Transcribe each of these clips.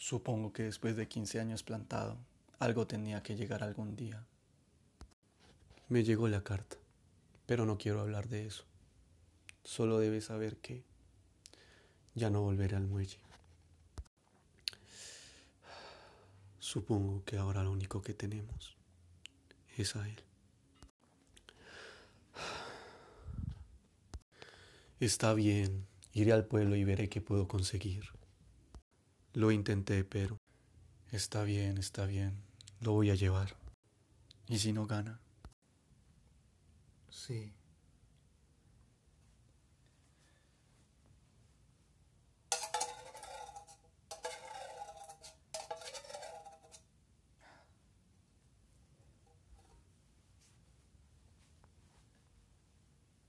Supongo que después de 15 años plantado, algo tenía que llegar algún día. Me llegó la carta, pero no quiero hablar de eso. Solo debes saber que ya no volveré al muelle. Supongo que ahora lo único que tenemos es a él. Está bien, iré al pueblo y veré qué puedo conseguir. Lo intenté, pero está bien, está bien, lo voy a llevar. ¿Y si no gana? Sí.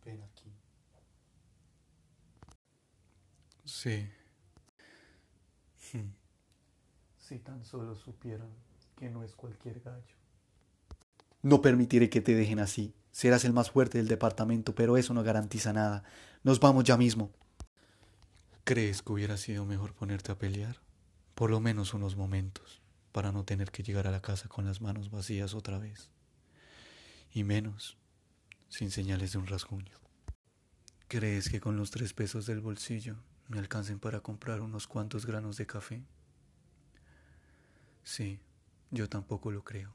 Ven aquí. Sí. Si tan solo supieran que no es cualquier gallo. No permitiré que te dejen así. Serás el más fuerte del departamento, pero eso no garantiza nada. Nos vamos ya mismo. ¿Crees que hubiera sido mejor ponerte a pelear? Por lo menos unos momentos, para no tener que llegar a la casa con las manos vacías otra vez. Y menos, sin señales de un rasguño. ¿Crees que con los tres pesos del bolsillo me alcancen para comprar unos cuantos granos de café? Sí, yo tampoco lo creo.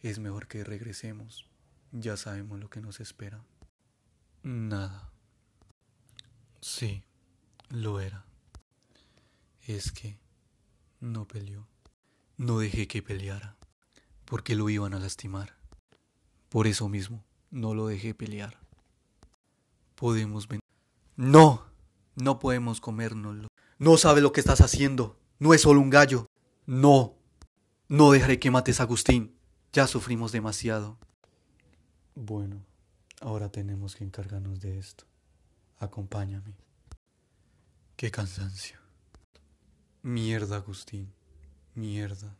Es mejor que regresemos. Ya sabemos lo que nos espera. Nada. Sí, lo era. Es que no peleó. No dejé que peleara, porque lo iban a lastimar. Por eso mismo, no lo dejé pelear. Podemos ven. No, no podemos comérnoslo. No sabe lo que estás haciendo. No es solo un gallo. No, no dejaré que mates a Agustín. Ya sufrimos demasiado. Bueno, ahora tenemos que encargarnos de esto. Acompáñame. Qué cansancio. Mierda, Agustín. Mierda.